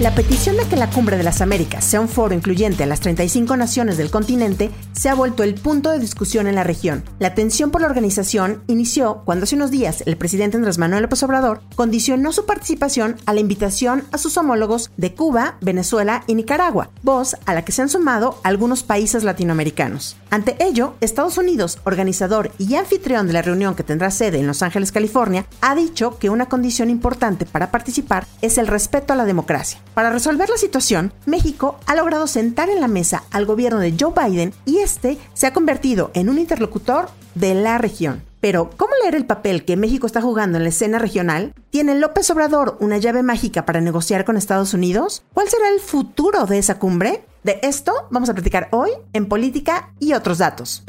La petición de que la Cumbre de las Américas sea un foro incluyente a las 35 naciones del continente se ha vuelto el punto de discusión en la región. La tensión por la organización inició cuando hace unos días el presidente Andrés Manuel López Obrador condicionó su participación a la invitación a sus homólogos de Cuba, Venezuela y Nicaragua, voz a la que se han sumado algunos países latinoamericanos. Ante ello, Estados Unidos, organizador y anfitrión de la reunión que tendrá sede en Los Ángeles, California, ha dicho que una condición importante para participar es el respeto a la democracia. Para resolver la situación, México ha logrado sentar en la mesa al gobierno de Joe Biden y este se ha convertido en un interlocutor de la región. Pero, ¿cómo leer el papel que México está jugando en la escena regional? ¿Tiene López Obrador una llave mágica para negociar con Estados Unidos? ¿Cuál será el futuro de esa cumbre? De esto vamos a platicar hoy en Política y otros datos.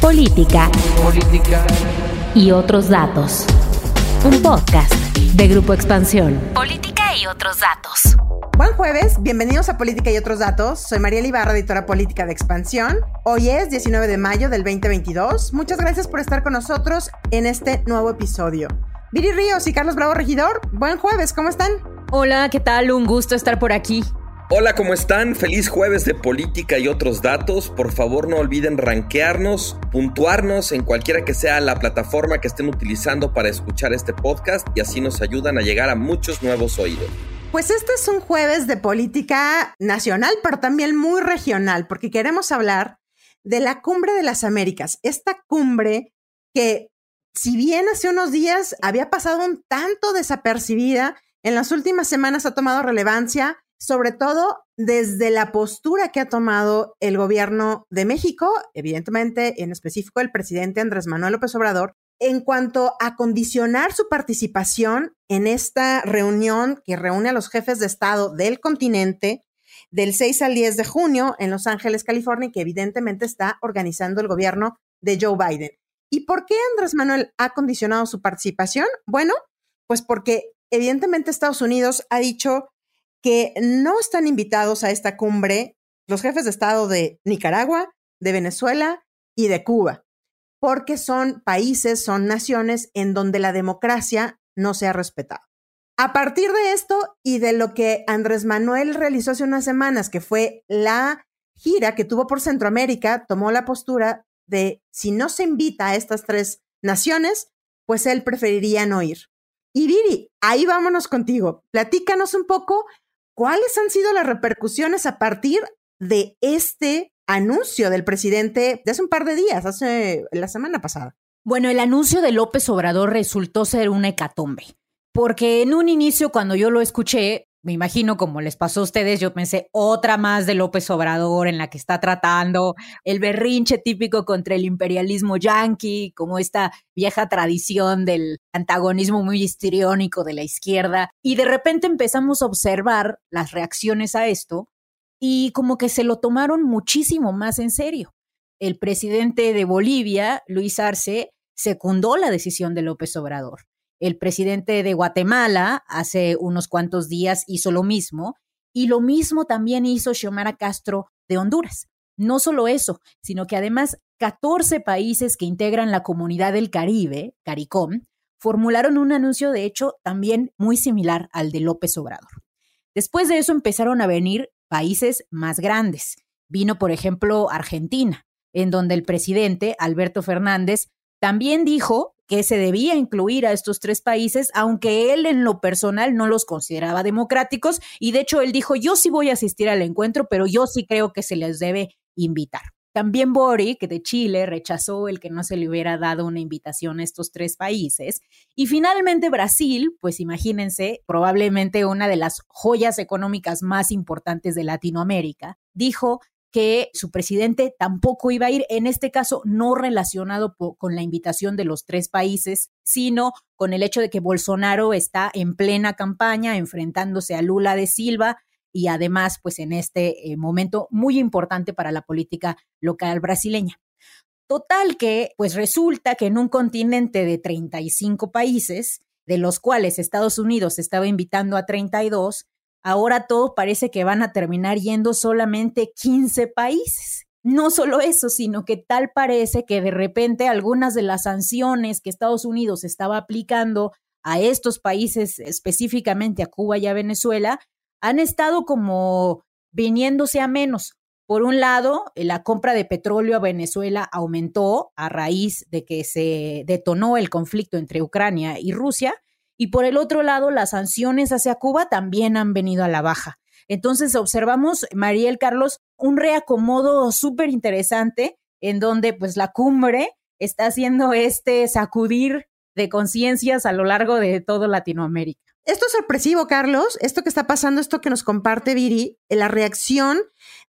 Política. Política. Y otros datos. Un podcast de Grupo Expansión. Política y otros datos. Buen jueves, bienvenidos a Política y otros datos. Soy María Ibarra, editora política de Expansión. Hoy es 19 de mayo del 2022. Muchas gracias por estar con nosotros en este nuevo episodio. Viri Ríos y Carlos Bravo Regidor, buen jueves, ¿cómo están? Hola, ¿qué tal? Un gusto estar por aquí. Hola, ¿cómo están? Feliz jueves de política y otros datos. Por favor, no olviden rankearnos, puntuarnos en cualquiera que sea la plataforma que estén utilizando para escuchar este podcast y así nos ayudan a llegar a muchos nuevos oídos. Pues este es un jueves de política nacional, pero también muy regional, porque queremos hablar de la Cumbre de las Américas, esta cumbre que si bien hace unos días había pasado un tanto desapercibida, en las últimas semanas ha tomado relevancia, sobre todo desde la postura que ha tomado el gobierno de México, evidentemente en específico el presidente Andrés Manuel López Obrador, en cuanto a condicionar su participación en esta reunión que reúne a los jefes de Estado del continente del 6 al 10 de junio en Los Ángeles, California, que evidentemente está organizando el gobierno de Joe Biden. ¿Y por qué Andrés Manuel ha condicionado su participación? Bueno, pues porque evidentemente Estados Unidos ha dicho que no están invitados a esta cumbre los jefes de Estado de Nicaragua, de Venezuela y de Cuba porque son países, son naciones en donde la democracia no se ha respetado. A partir de esto y de lo que Andrés Manuel realizó hace unas semanas, que fue la gira que tuvo por Centroamérica, tomó la postura de si no se invita a estas tres naciones, pues él preferiría no ir. Y Viri, ahí vámonos contigo. Platícanos un poco cuáles han sido las repercusiones a partir de este anuncio del presidente de hace un par de días, hace la semana pasada. Bueno, el anuncio de López Obrador resultó ser una hecatombe, porque en un inicio cuando yo lo escuché, me imagino como les pasó a ustedes, yo pensé otra más de López Obrador en la que está tratando el berrinche típico contra el imperialismo yanqui, como esta vieja tradición del antagonismo muy histriónico de la izquierda. Y de repente empezamos a observar las reacciones a esto y como que se lo tomaron muchísimo más en serio. El presidente de Bolivia, Luis Arce, secundó la decisión de López Obrador. El presidente de Guatemala hace unos cuantos días hizo lo mismo y lo mismo también hizo Xiomara Castro de Honduras. No solo eso, sino que además 14 países que integran la comunidad del Caribe, CARICOM, formularon un anuncio de hecho también muy similar al de López Obrador. Después de eso empezaron a venir países más grandes. Vino, por ejemplo, Argentina, en donde el presidente, Alberto Fernández, también dijo que se debía incluir a estos tres países, aunque él en lo personal no los consideraba democráticos, y de hecho él dijo, yo sí voy a asistir al encuentro, pero yo sí creo que se les debe invitar. También Boric, de Chile, rechazó el que no se le hubiera dado una invitación a estos tres países. Y finalmente Brasil, pues imagínense, probablemente una de las joyas económicas más importantes de Latinoamérica, dijo que su presidente tampoco iba a ir, en este caso no relacionado con la invitación de los tres países, sino con el hecho de que Bolsonaro está en plena campaña enfrentándose a Lula de Silva y además, pues en este eh, momento muy importante para la política local brasileña. Total que, pues resulta que en un continente de 35 países, de los cuales Estados Unidos estaba invitando a 32, ahora todo parece que van a terminar yendo solamente 15 países. No solo eso, sino que tal parece que de repente algunas de las sanciones que Estados Unidos estaba aplicando a estos países, específicamente a Cuba y a Venezuela, han estado como viniéndose a menos. Por un lado, la compra de petróleo a Venezuela aumentó a raíz de que se detonó el conflicto entre Ucrania y Rusia, y por el otro lado, las sanciones hacia Cuba también han venido a la baja. Entonces observamos, Mariel Carlos, un reacomodo súper interesante en donde pues la cumbre está haciendo este sacudir de conciencias a lo largo de todo Latinoamérica. Esto es sorpresivo, Carlos, esto que está pasando, esto que nos comparte Viri, la reacción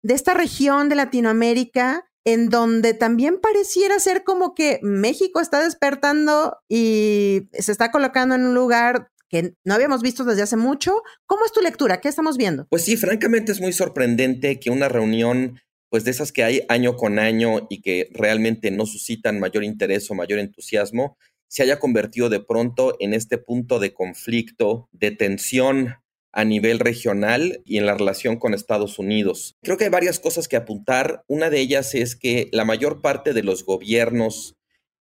de esta región de Latinoamérica en donde también pareciera ser como que México está despertando y se está colocando en un lugar que no habíamos visto desde hace mucho. ¿Cómo es tu lectura? ¿Qué estamos viendo? Pues sí, francamente es muy sorprendente que una reunión, pues de esas que hay año con año y que realmente no suscitan mayor interés o mayor entusiasmo, se haya convertido de pronto en este punto de conflicto, de tensión a nivel regional y en la relación con Estados Unidos. Creo que hay varias cosas que apuntar. Una de ellas es que la mayor parte de los gobiernos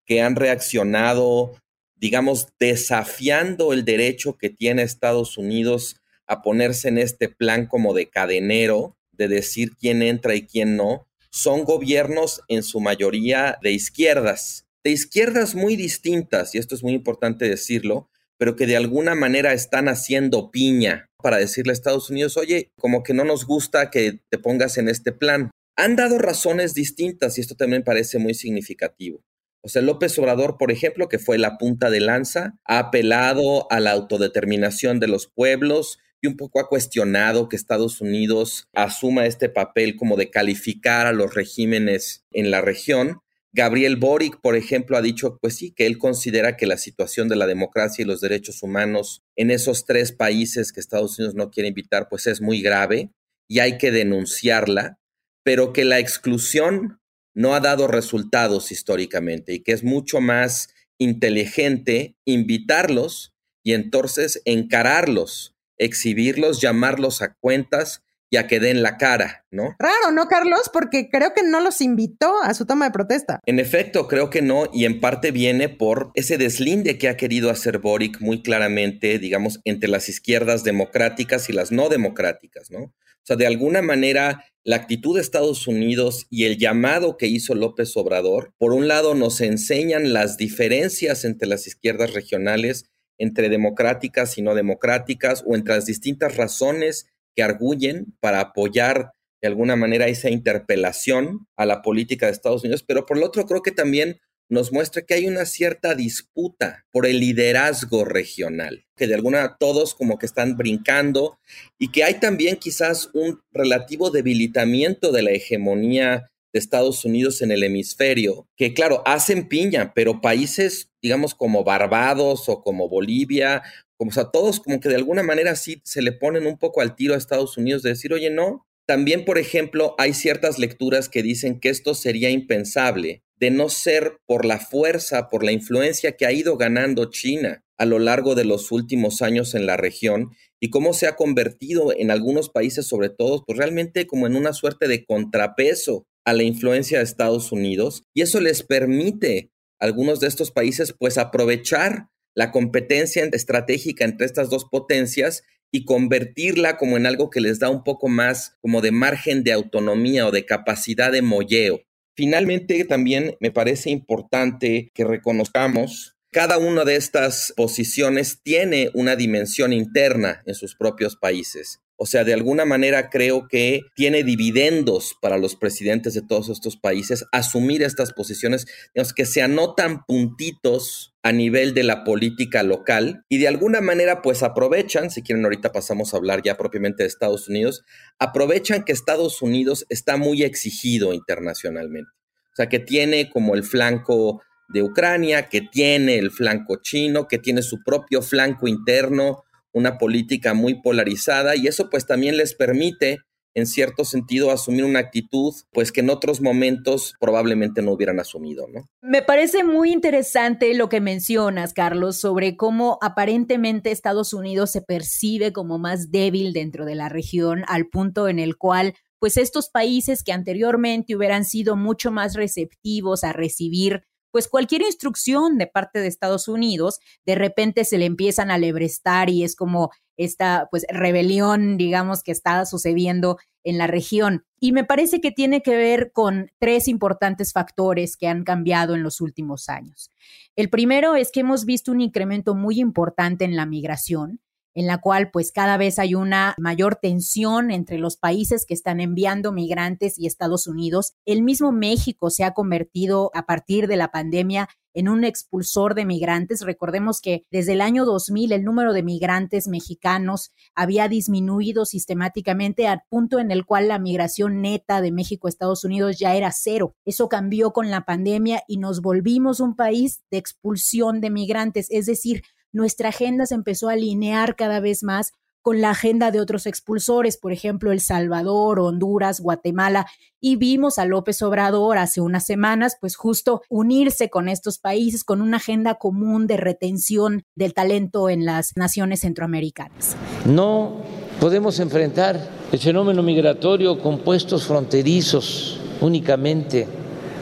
que han reaccionado, digamos, desafiando el derecho que tiene Estados Unidos a ponerse en este plan como de cadenero, de decir quién entra y quién no, son gobiernos en su mayoría de izquierdas, de izquierdas muy distintas, y esto es muy importante decirlo, pero que de alguna manera están haciendo piña para decirle a Estados Unidos, oye, como que no nos gusta que te pongas en este plan. Han dado razones distintas y esto también parece muy significativo. O sea, López Obrador, por ejemplo, que fue la punta de lanza, ha apelado a la autodeterminación de los pueblos y un poco ha cuestionado que Estados Unidos asuma este papel como de calificar a los regímenes en la región. Gabriel Boric, por ejemplo, ha dicho, pues sí, que él considera que la situación de la democracia y los derechos humanos en esos tres países que Estados Unidos no quiere invitar, pues es muy grave y hay que denunciarla, pero que la exclusión no ha dado resultados históricamente y que es mucho más inteligente invitarlos y entonces encararlos, exhibirlos, llamarlos a cuentas ya que den la cara, ¿no? Raro, ¿no, Carlos? Porque creo que no los invitó a su toma de protesta. En efecto, creo que no, y en parte viene por ese deslinde que ha querido hacer Boric muy claramente, digamos, entre las izquierdas democráticas y las no democráticas, ¿no? O sea, de alguna manera, la actitud de Estados Unidos y el llamado que hizo López Obrador, por un lado, nos enseñan las diferencias entre las izquierdas regionales, entre democráticas y no democráticas, o entre las distintas razones que arguyen para apoyar de alguna manera esa interpelación a la política de Estados Unidos, pero por lo otro creo que también nos muestra que hay una cierta disputa por el liderazgo regional, que de alguna todos como que están brincando y que hay también quizás un relativo debilitamiento de la hegemonía de Estados Unidos en el hemisferio, que claro, hacen piña, pero países, digamos, como Barbados o como Bolivia como sea, todos como que de alguna manera sí se le ponen un poco al tiro a Estados Unidos de decir, oye, no. También, por ejemplo, hay ciertas lecturas que dicen que esto sería impensable de no ser por la fuerza, por la influencia que ha ido ganando China a lo largo de los últimos años en la región y cómo se ha convertido en algunos países, sobre todo, pues realmente como en una suerte de contrapeso a la influencia de Estados Unidos. Y eso les permite a algunos de estos países, pues, aprovechar la competencia estratégica entre estas dos potencias y convertirla como en algo que les da un poco más como de margen de autonomía o de capacidad de molleo. Finalmente, también me parece importante que reconozcamos cada una de estas posiciones tiene una dimensión interna en sus propios países. O sea, de alguna manera creo que tiene dividendos para los presidentes de todos estos países asumir estas posiciones, digamos, que se anotan puntitos a nivel de la política local y de alguna manera pues aprovechan, si quieren ahorita pasamos a hablar ya propiamente de Estados Unidos, aprovechan que Estados Unidos está muy exigido internacionalmente. O sea, que tiene como el flanco de Ucrania, que tiene el flanco chino, que tiene su propio flanco interno, una política muy polarizada y eso pues también les permite en cierto sentido, asumir una actitud, pues que en otros momentos probablemente no hubieran asumido, ¿no? Me parece muy interesante lo que mencionas, Carlos, sobre cómo aparentemente Estados Unidos se percibe como más débil dentro de la región, al punto en el cual pues estos países que anteriormente hubieran sido mucho más receptivos a recibir pues cualquier instrucción de parte de Estados Unidos, de repente se le empiezan a lebrestar y es como esta pues rebelión, digamos, que está sucediendo en la región. Y me parece que tiene que ver con tres importantes factores que han cambiado en los últimos años. El primero es que hemos visto un incremento muy importante en la migración en la cual pues cada vez hay una mayor tensión entre los países que están enviando migrantes y Estados Unidos. El mismo México se ha convertido a partir de la pandemia en un expulsor de migrantes. Recordemos que desde el año 2000 el número de migrantes mexicanos había disminuido sistemáticamente al punto en el cual la migración neta de México a Estados Unidos ya era cero. Eso cambió con la pandemia y nos volvimos un país de expulsión de migrantes, es decir, nuestra agenda se empezó a alinear cada vez más con la agenda de otros expulsores, por ejemplo, El Salvador, Honduras, Guatemala, y vimos a López Obrador hace unas semanas, pues justo unirse con estos países con una agenda común de retención del talento en las naciones centroamericanas. No podemos enfrentar el fenómeno migratorio con puestos fronterizos únicamente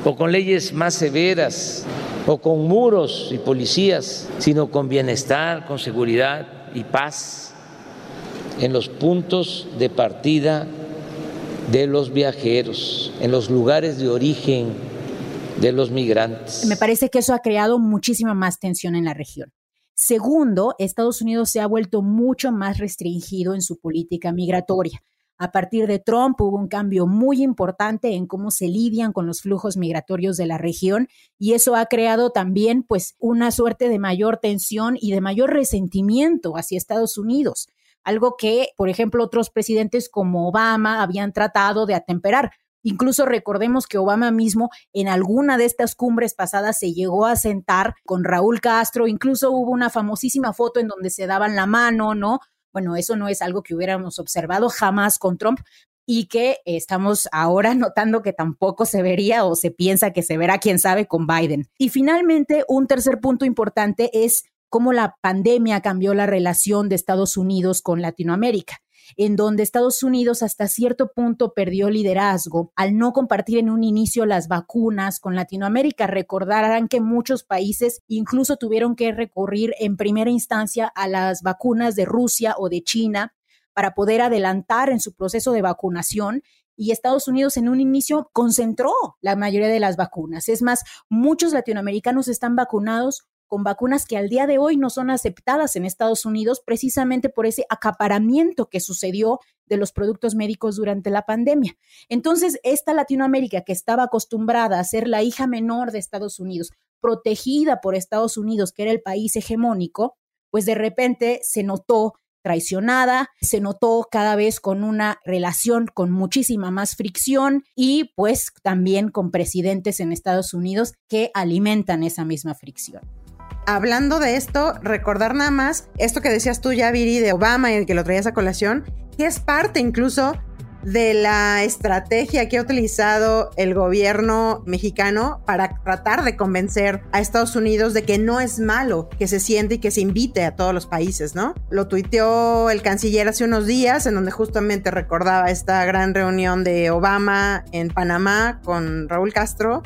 o con leyes más severas o con muros y policías, sino con bienestar, con seguridad y paz en los puntos de partida de los viajeros, en los lugares de origen de los migrantes. Me parece que eso ha creado muchísima más tensión en la región. Segundo, Estados Unidos se ha vuelto mucho más restringido en su política migratoria. A partir de Trump hubo un cambio muy importante en cómo se lidian con los flujos migratorios de la región y eso ha creado también pues una suerte de mayor tensión y de mayor resentimiento hacia Estados Unidos, algo que, por ejemplo, otros presidentes como Obama habían tratado de atemperar. Incluso recordemos que Obama mismo en alguna de estas cumbres pasadas se llegó a sentar con Raúl Castro, incluso hubo una famosísima foto en donde se daban la mano, ¿no? Bueno, eso no es algo que hubiéramos observado jamás con Trump y que estamos ahora notando que tampoco se vería o se piensa que se verá, quién sabe, con Biden. Y finalmente, un tercer punto importante es cómo la pandemia cambió la relación de Estados Unidos con Latinoamérica en donde Estados Unidos hasta cierto punto perdió liderazgo al no compartir en un inicio las vacunas con Latinoamérica. Recordarán que muchos países incluso tuvieron que recurrir en primera instancia a las vacunas de Rusia o de China para poder adelantar en su proceso de vacunación y Estados Unidos en un inicio concentró la mayoría de las vacunas. Es más, muchos latinoamericanos están vacunados con vacunas que al día de hoy no son aceptadas en Estados Unidos precisamente por ese acaparamiento que sucedió de los productos médicos durante la pandemia. Entonces, esta Latinoamérica que estaba acostumbrada a ser la hija menor de Estados Unidos, protegida por Estados Unidos, que era el país hegemónico, pues de repente se notó traicionada, se notó cada vez con una relación con muchísima más fricción y pues también con presidentes en Estados Unidos que alimentan esa misma fricción hablando de esto, recordar nada más esto que decías tú ya, Viri, de Obama y el que lo traías a colación, que es parte incluso de la estrategia que ha utilizado el gobierno mexicano para tratar de convencer a Estados Unidos de que no es malo que se siente y que se invite a todos los países, ¿no? Lo tuiteó el canciller hace unos días en donde justamente recordaba esta gran reunión de Obama en Panamá con Raúl Castro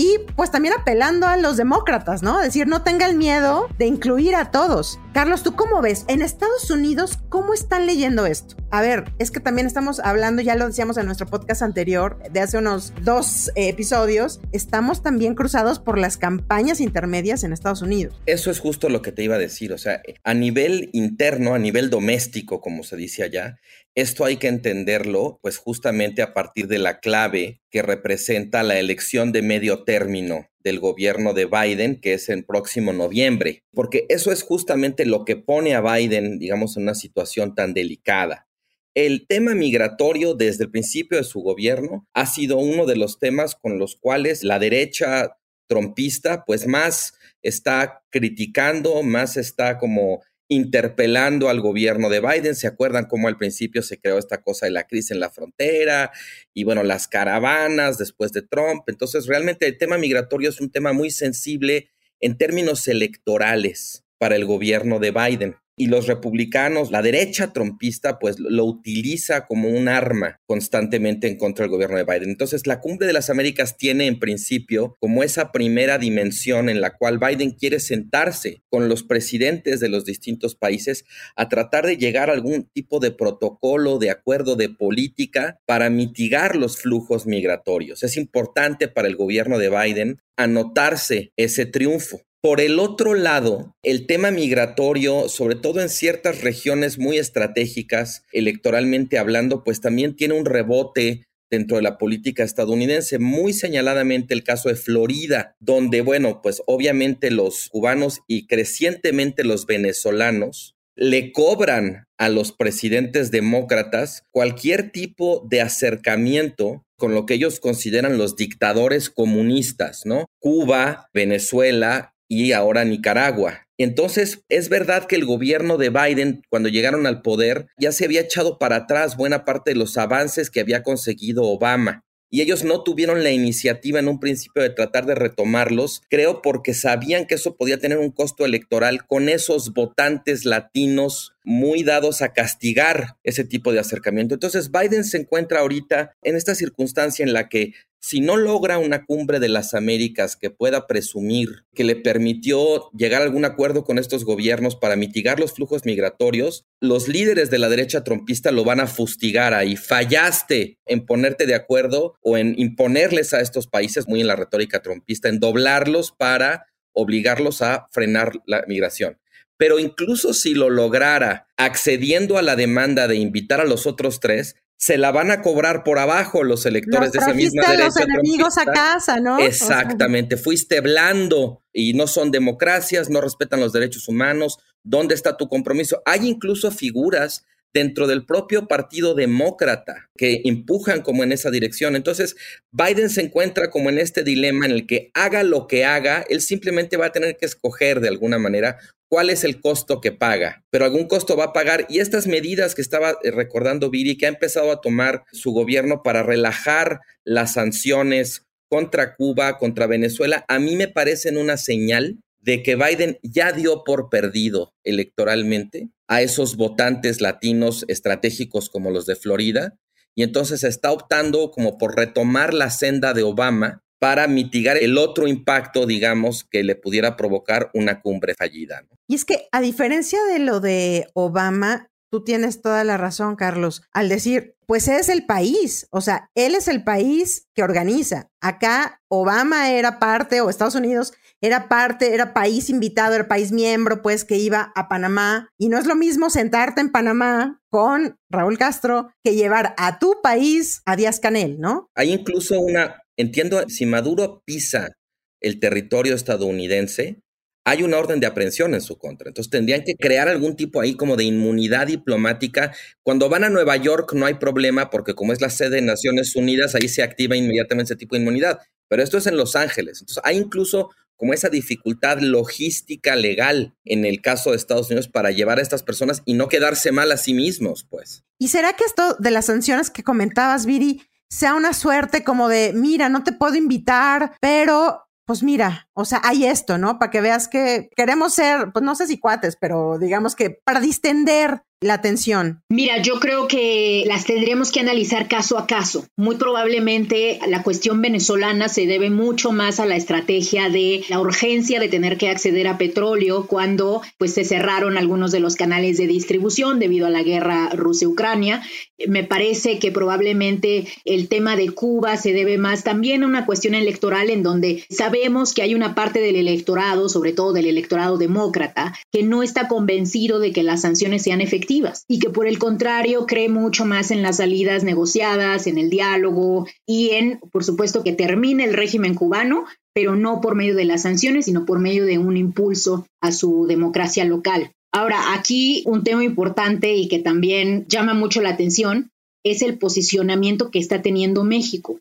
y pues también apelando a los demócratas, ¿no? Decir, no tengan miedo de incluir a todos. Carlos, ¿tú cómo ves? En Estados Unidos, ¿cómo están leyendo esto? A ver, es que también estamos hablando, ya lo decíamos en nuestro podcast anterior, de hace unos dos eh, episodios, estamos también cruzados por las campañas intermedias en Estados Unidos. Eso es justo lo que te iba a decir, o sea, a nivel interno, a nivel doméstico, como se dice allá, esto hay que entenderlo, pues justamente a partir de la clave que representa la elección de medio término del gobierno de Biden, que es en próximo noviembre, porque eso es justamente lo que pone a Biden, digamos, en una situación tan delicada. El tema migratorio desde el principio de su gobierno ha sido uno de los temas con los cuales la derecha trompista pues más está criticando, más está como interpelando al gobierno de Biden. ¿Se acuerdan cómo al principio se creó esta cosa de la crisis en la frontera y bueno, las caravanas después de Trump? Entonces, realmente el tema migratorio es un tema muy sensible en términos electorales para el gobierno de Biden y los republicanos, la derecha trompista, pues lo utiliza como un arma constantemente en contra del gobierno de Biden. Entonces, la cumbre de las Américas tiene en principio como esa primera dimensión en la cual Biden quiere sentarse con los presidentes de los distintos países a tratar de llegar a algún tipo de protocolo, de acuerdo de política para mitigar los flujos migratorios. Es importante para el gobierno de Biden anotarse ese triunfo. Por el otro lado, el tema migratorio, sobre todo en ciertas regiones muy estratégicas, electoralmente hablando, pues también tiene un rebote dentro de la política estadounidense, muy señaladamente el caso de Florida, donde, bueno, pues obviamente los cubanos y crecientemente los venezolanos le cobran a los presidentes demócratas cualquier tipo de acercamiento con lo que ellos consideran los dictadores comunistas, ¿no? Cuba, Venezuela y ahora Nicaragua. Entonces, es verdad que el gobierno de Biden, cuando llegaron al poder, ya se había echado para atrás buena parte de los avances que había conseguido Obama. Y ellos no tuvieron la iniciativa en un principio de tratar de retomarlos, creo porque sabían que eso podía tener un costo electoral con esos votantes latinos muy dados a castigar ese tipo de acercamiento. Entonces Biden se encuentra ahorita en esta circunstancia en la que si no logra una cumbre de las Américas que pueda presumir que le permitió llegar a algún acuerdo con estos gobiernos para mitigar los flujos migratorios, los líderes de la derecha trompista lo van a fustigar ahí. Fallaste en ponerte de acuerdo o en imponerles a estos países, muy en la retórica trompista, en doblarlos para obligarlos a frenar la migración. Pero incluso si lo lograra accediendo a la demanda de invitar a los otros tres, se la van a cobrar por abajo los electores de esa misma derecha. los enemigos a casa, ¿no? Exactamente, fuiste blando y no son democracias, no respetan los derechos humanos. ¿Dónde está tu compromiso? Hay incluso figuras dentro del propio Partido Demócrata que empujan como en esa dirección. Entonces, Biden se encuentra como en este dilema en el que haga lo que haga, él simplemente va a tener que escoger de alguna manera cuál es el costo que paga, pero algún costo va a pagar. Y estas medidas que estaba eh, recordando Viri, que ha empezado a tomar su gobierno para relajar las sanciones contra Cuba, contra Venezuela, a mí me parecen una señal de que Biden ya dio por perdido electoralmente a esos votantes latinos estratégicos como los de Florida, y entonces está optando como por retomar la senda de Obama para mitigar el otro impacto, digamos, que le pudiera provocar una cumbre fallida. Y es que a diferencia de lo de Obama, tú tienes toda la razón, Carlos, al decir, pues es el país, o sea, él es el país que organiza. Acá Obama era parte, o Estados Unidos era parte, era país invitado, era país miembro, pues que iba a Panamá. Y no es lo mismo sentarte en Panamá con Raúl Castro que llevar a tu país a Díaz Canel, ¿no? Hay incluso una, entiendo, si Maduro pisa el territorio estadounidense, hay una orden de aprehensión en su contra. Entonces tendrían que crear algún tipo ahí como de inmunidad diplomática. Cuando van a Nueva York no hay problema porque como es la sede de Naciones Unidas, ahí se activa inmediatamente ese tipo de inmunidad. Pero esto es en Los Ángeles. Entonces hay incluso como esa dificultad logística legal en el caso de Estados Unidos para llevar a estas personas y no quedarse mal a sí mismos, pues. ¿Y será que esto de las sanciones que comentabas, Viri, sea una suerte como de, mira, no te puedo invitar, pero pues mira, o sea, hay esto, ¿no? Para que veas que queremos ser, pues no sé si cuates, pero digamos que para distender la atención? Mira, yo creo que las tendríamos que analizar caso a caso. Muy probablemente la cuestión venezolana se debe mucho más a la estrategia de la urgencia de tener que acceder a petróleo cuando pues se cerraron algunos de los canales de distribución debido a la guerra Rusia-Ucrania. Me parece que probablemente el tema de Cuba se debe más también a una cuestión electoral en donde sabemos que hay una parte del electorado, sobre todo del electorado demócrata, que no está convencido de que las sanciones sean efectivas y que por el contrario cree mucho más en las salidas negociadas, en el diálogo y en, por supuesto, que termine el régimen cubano, pero no por medio de las sanciones, sino por medio de un impulso a su democracia local. Ahora, aquí un tema importante y que también llama mucho la atención es el posicionamiento que está teniendo México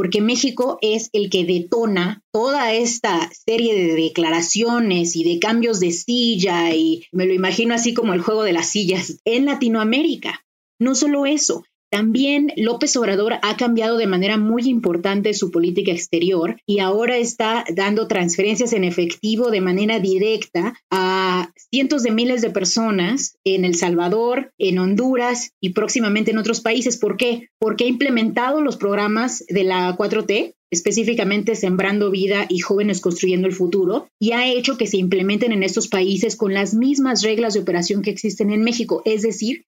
porque México es el que detona toda esta serie de declaraciones y de cambios de silla y me lo imagino así como el juego de las sillas en Latinoamérica. No solo eso, también López Obrador ha cambiado de manera muy importante su política exterior y ahora está dando transferencias en efectivo de manera directa a cientos de miles de personas en El Salvador, en Honduras y próximamente en otros países. ¿Por qué? Porque ha implementado los programas de la 4T, específicamente Sembrando Vida y Jóvenes Construyendo el Futuro, y ha hecho que se implementen en estos países con las mismas reglas de operación que existen en México, es decir,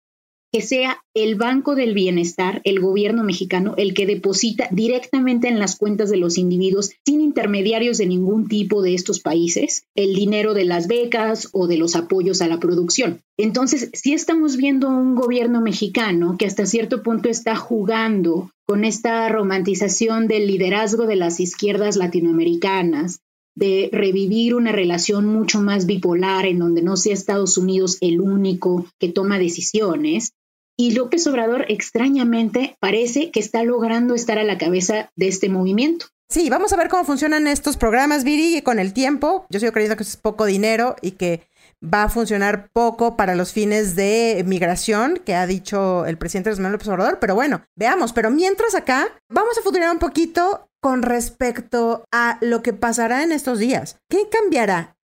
que sea el Banco del Bienestar, el gobierno mexicano, el que deposita directamente en las cuentas de los individuos, sin intermediarios de ningún tipo de estos países, el dinero de las becas o de los apoyos a la producción. Entonces, si estamos viendo un gobierno mexicano que hasta cierto punto está jugando con esta romantización del liderazgo de las izquierdas latinoamericanas, de revivir una relación mucho más bipolar en donde no sea Estados Unidos el único que toma decisiones, y López Obrador extrañamente parece que está logrando estar a la cabeza de este movimiento. Sí, vamos a ver cómo funcionan estos programas, Viri, con el tiempo. Yo sigo creyendo que es poco dinero y que va a funcionar poco para los fines de migración, que ha dicho el presidente Manuel López Obrador, pero bueno, veamos. Pero mientras acá, vamos a futurar un poquito con respecto a lo que pasará en estos días. ¿Qué cambiará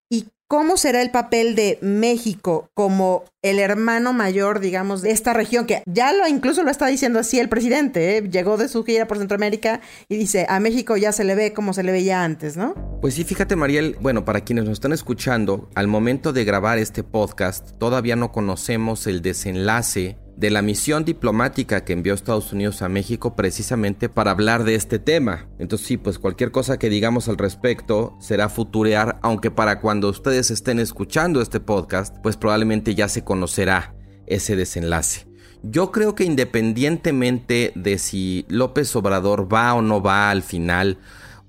¿Cómo será el papel de México como el hermano mayor, digamos, de esta región? Que ya lo incluso lo está diciendo así el presidente, ¿eh? llegó de su gira por Centroamérica y dice, a México ya se le ve como se le veía antes, ¿no? Pues sí, fíjate Mariel, bueno, para quienes nos están escuchando, al momento de grabar este podcast, todavía no conocemos el desenlace de la misión diplomática que envió Estados Unidos a México precisamente para hablar de este tema. Entonces sí, pues cualquier cosa que digamos al respecto será futurear, aunque para cuando ustedes estén escuchando este podcast, pues probablemente ya se conocerá ese desenlace. Yo creo que independientemente de si López Obrador va o no va al final,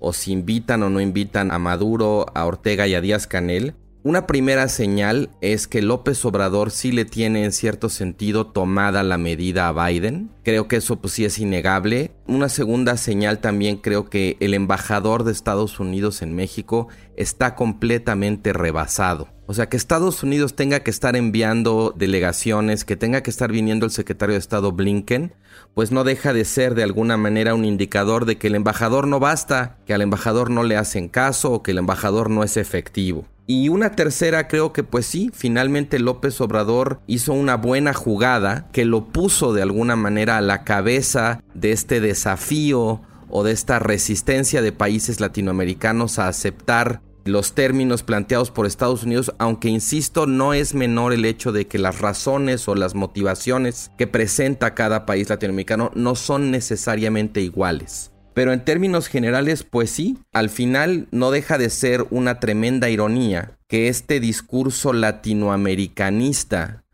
o si invitan o no invitan a Maduro, a Ortega y a Díaz Canel, una primera señal es que López Obrador sí le tiene en cierto sentido tomada la medida a Biden. Creo que eso pues sí es innegable. Una segunda señal también creo que el embajador de Estados Unidos en México está completamente rebasado. O sea, que Estados Unidos tenga que estar enviando delegaciones, que tenga que estar viniendo el secretario de Estado Blinken, pues no deja de ser de alguna manera un indicador de que el embajador no basta, que al embajador no le hacen caso o que el embajador no es efectivo. Y una tercera, creo que pues sí, finalmente López Obrador hizo una buena jugada que lo puso de alguna manera a la cabeza de este desafío o de esta resistencia de países latinoamericanos a aceptar los términos planteados por Estados Unidos, aunque insisto, no es menor el hecho de que las razones o las motivaciones que presenta cada país latinoamericano no son necesariamente iguales. Pero en términos generales, pues sí, al final no deja de ser una tremenda ironía que este discurso latinoamericanista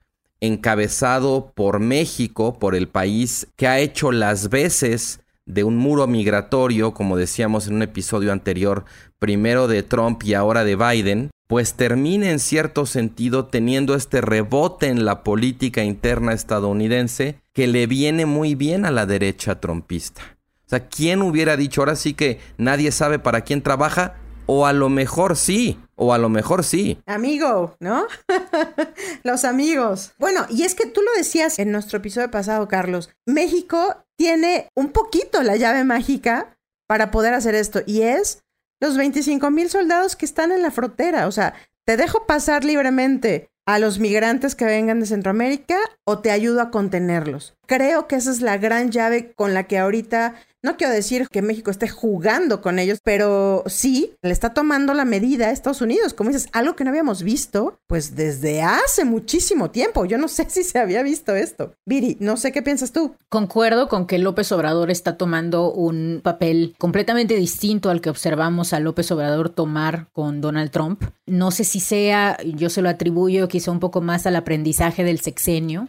encabezado por México, por el país que ha hecho las veces de un muro migratorio, como decíamos en un episodio anterior, primero de Trump y ahora de Biden, pues termine en cierto sentido teniendo este rebote en la política interna estadounidense que le viene muy bien a la derecha trumpista. O sea, ¿quién hubiera dicho ahora sí que nadie sabe para quién trabaja? O a lo mejor sí, o a lo mejor sí. Amigo, ¿no? Los amigos. Bueno, y es que tú lo decías en nuestro episodio pasado, Carlos. México tiene un poquito la llave mágica para poder hacer esto, y es los 25 mil soldados que están en la frontera. O sea, te dejo pasar libremente a los migrantes que vengan de Centroamérica o te ayudo a contenerlos. Creo que esa es la gran llave con la que ahorita no quiero decir que México esté jugando con ellos, pero sí le está tomando la medida a Estados Unidos, como dices, algo que no habíamos visto, pues desde hace muchísimo tiempo. Yo no sé si se había visto esto. Viri, no sé qué piensas tú. Concuerdo con que López Obrador está tomando un papel completamente distinto al que observamos a López Obrador tomar con Donald Trump. No sé si sea, yo se lo atribuyo quizá un poco más al aprendizaje del sexenio,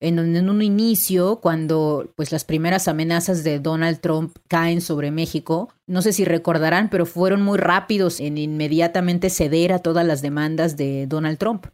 en un inicio, cuando pues las primeras amenazas de Donald Trump caen sobre México, no sé si recordarán, pero fueron muy rápidos en inmediatamente ceder a todas las demandas de Donald Trump.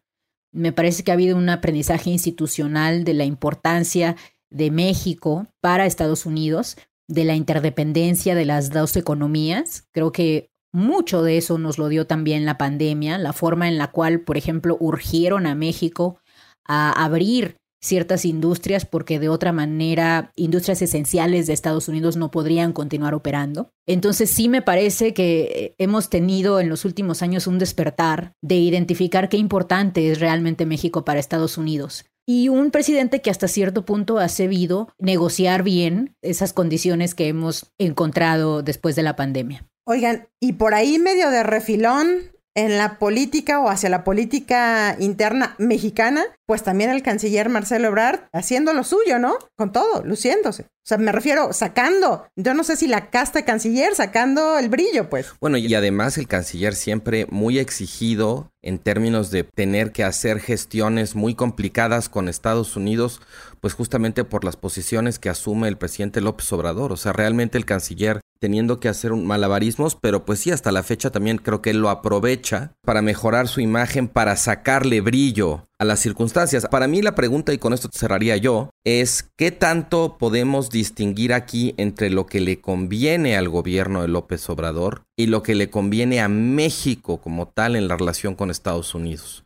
Me parece que ha habido un aprendizaje institucional de la importancia de México para Estados Unidos. de la interdependencia de las dos economías. Creo que mucho de eso nos lo dio también la pandemia, la forma en la cual, por ejemplo, urgieron a México a abrir ciertas industrias porque de otra manera industrias esenciales de Estados Unidos no podrían continuar operando. Entonces sí me parece que hemos tenido en los últimos años un despertar de identificar qué importante es realmente México para Estados Unidos. Y un presidente que hasta cierto punto ha sabido negociar bien esas condiciones que hemos encontrado después de la pandemia. Oigan, y por ahí medio de refilón, en la política o hacia la política interna mexicana, pues también el canciller Marcelo Ebrard haciendo lo suyo, ¿no? Con todo, luciéndose. O sea, me refiero sacando, yo no sé si la casta canciller sacando el brillo, pues. Bueno, y además el canciller siempre muy exigido en términos de tener que hacer gestiones muy complicadas con Estados Unidos, pues justamente por las posiciones que asume el presidente López Obrador. O sea, realmente el canciller teniendo que hacer un malabarismos, pero pues sí, hasta la fecha también creo que él lo aprovecha para mejorar su imagen, para sacarle brillo a las circunstancias. Para mí la pregunta, y con esto cerraría yo, es ¿qué tanto podemos distinguir aquí entre lo que le conviene al gobierno de López Obrador y lo que le conviene a México como tal en la relación con Estados Unidos?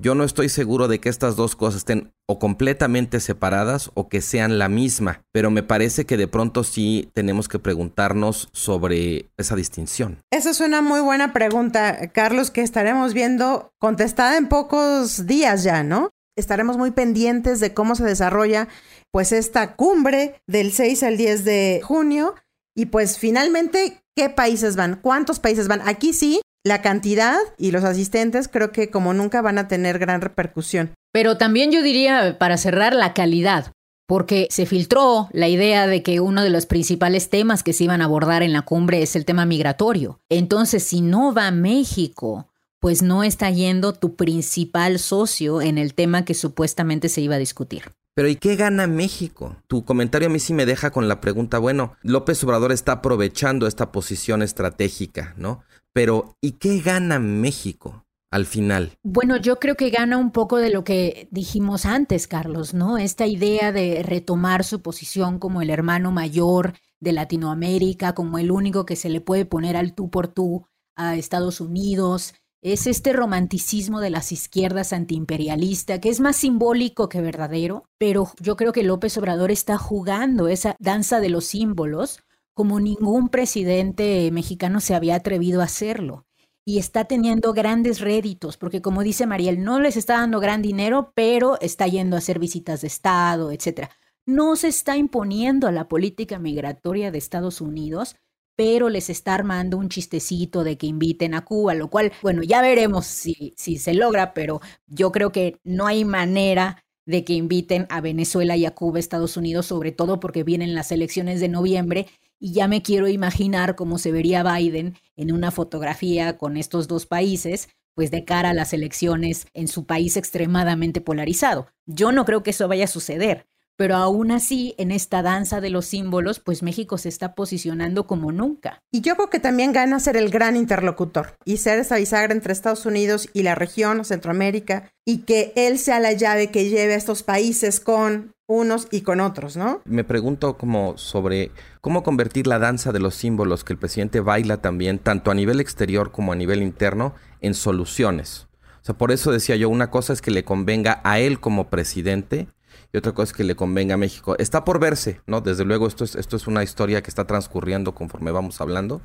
Yo no estoy seguro de que estas dos cosas estén o completamente separadas o que sean la misma, pero me parece que de pronto sí tenemos que preguntarnos sobre esa distinción. Esa es una muy buena pregunta, Carlos, que estaremos viendo contestada en pocos días ya, ¿no? Estaremos muy pendientes de cómo se desarrolla pues esta cumbre del 6 al 10 de junio y pues finalmente, ¿qué países van? ¿Cuántos países van? Aquí sí, la cantidad y los asistentes creo que como nunca van a tener gran repercusión. Pero también yo diría, para cerrar, la calidad, porque se filtró la idea de que uno de los principales temas que se iban a abordar en la cumbre es el tema migratorio. Entonces, si no va a México, pues no está yendo tu principal socio en el tema que supuestamente se iba a discutir. Pero ¿y qué gana México? Tu comentario a mí sí me deja con la pregunta, bueno, López Obrador está aprovechando esta posición estratégica, ¿no? Pero ¿y qué gana México? al final? Bueno, yo creo que gana un poco de lo que dijimos antes, Carlos, ¿no? Esta idea de retomar su posición como el hermano mayor de Latinoamérica, como el único que se le puede poner al tú por tú a Estados Unidos. Es este romanticismo de las izquierdas antiimperialista que es más simbólico que verdadero, pero yo creo que López Obrador está jugando esa danza de los símbolos como ningún presidente mexicano se había atrevido a hacerlo. Y está teniendo grandes réditos, porque como dice Mariel, no les está dando gran dinero, pero está yendo a hacer visitas de Estado, etc. No se está imponiendo a la política migratoria de Estados Unidos, pero les está armando un chistecito de que inviten a Cuba, lo cual, bueno, ya veremos si, si se logra, pero yo creo que no hay manera de que inviten a Venezuela y a Cuba, Estados Unidos, sobre todo porque vienen las elecciones de noviembre y ya me quiero imaginar cómo se vería Biden en una fotografía con estos dos países, pues de cara a las elecciones en su país extremadamente polarizado. Yo no creo que eso vaya a suceder, pero aún así, en esta danza de los símbolos, pues México se está posicionando como nunca. Y yo creo que también gana ser el gran interlocutor y ser esa bisagra entre Estados Unidos y la región, Centroamérica, y que él sea la llave que lleve a estos países con unos y con otros, ¿no? Me pregunto como sobre cómo convertir la danza de los símbolos que el presidente baila también, tanto a nivel exterior como a nivel interno, en soluciones. O sea, por eso decía yo, una cosa es que le convenga a él como presidente y otra cosa es que le convenga a México. Está por verse, ¿no? Desde luego esto es, esto es una historia que está transcurriendo conforme vamos hablando,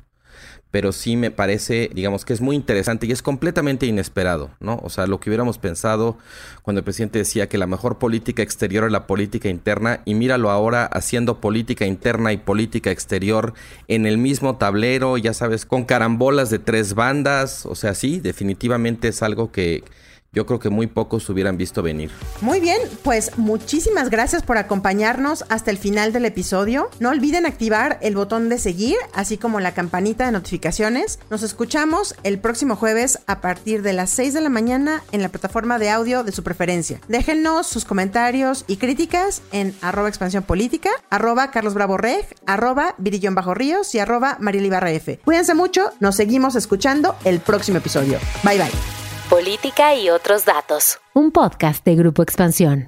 pero sí me parece, digamos, que es muy interesante y es completamente inesperado, ¿no? O sea, lo que hubiéramos pensado cuando el presidente decía que la mejor política exterior es la política interna y míralo ahora haciendo política interna y política exterior en el mismo tablero, ya sabes, con carambolas de tres bandas, o sea, sí, definitivamente es algo que yo creo que muy pocos hubieran visto venir. Muy bien, pues muchísimas gracias por acompañarnos hasta el final del episodio. No olviden activar el botón de seguir, así como la campanita de notificaciones. Nos escuchamos el próximo jueves a partir de las 6 de la mañana en la plataforma de audio de su preferencia. Déjennos sus comentarios y críticas en arroba expansión política, arroba Carlos Bravo Reg, arroba Virillón Bajo Ríos y arroba Marielibarra F. Cuídense mucho, nos seguimos escuchando el próximo episodio. Bye bye. Política y otros datos. Un podcast de Grupo Expansión.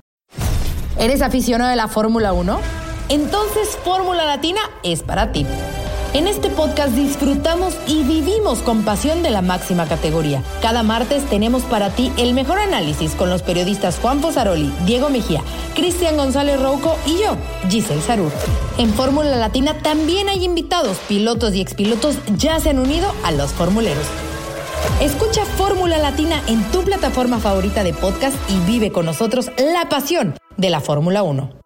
¿Eres aficionado de la Fórmula 1? entonces Fórmula Latina es para ti. En este podcast disfrutamos y vivimos con pasión de la máxima categoría. Cada martes tenemos para ti el mejor análisis con los periodistas Juan Fosaroli, Diego Mejía, Cristian González Rouco y yo, Giselle Sarur. En Fórmula Latina también hay invitados, pilotos y expilotos ya se han unido a los formuleros. Escucha Fórmula Latina en tu plataforma favorita de podcast y vive con nosotros la pasión de la Fórmula 1.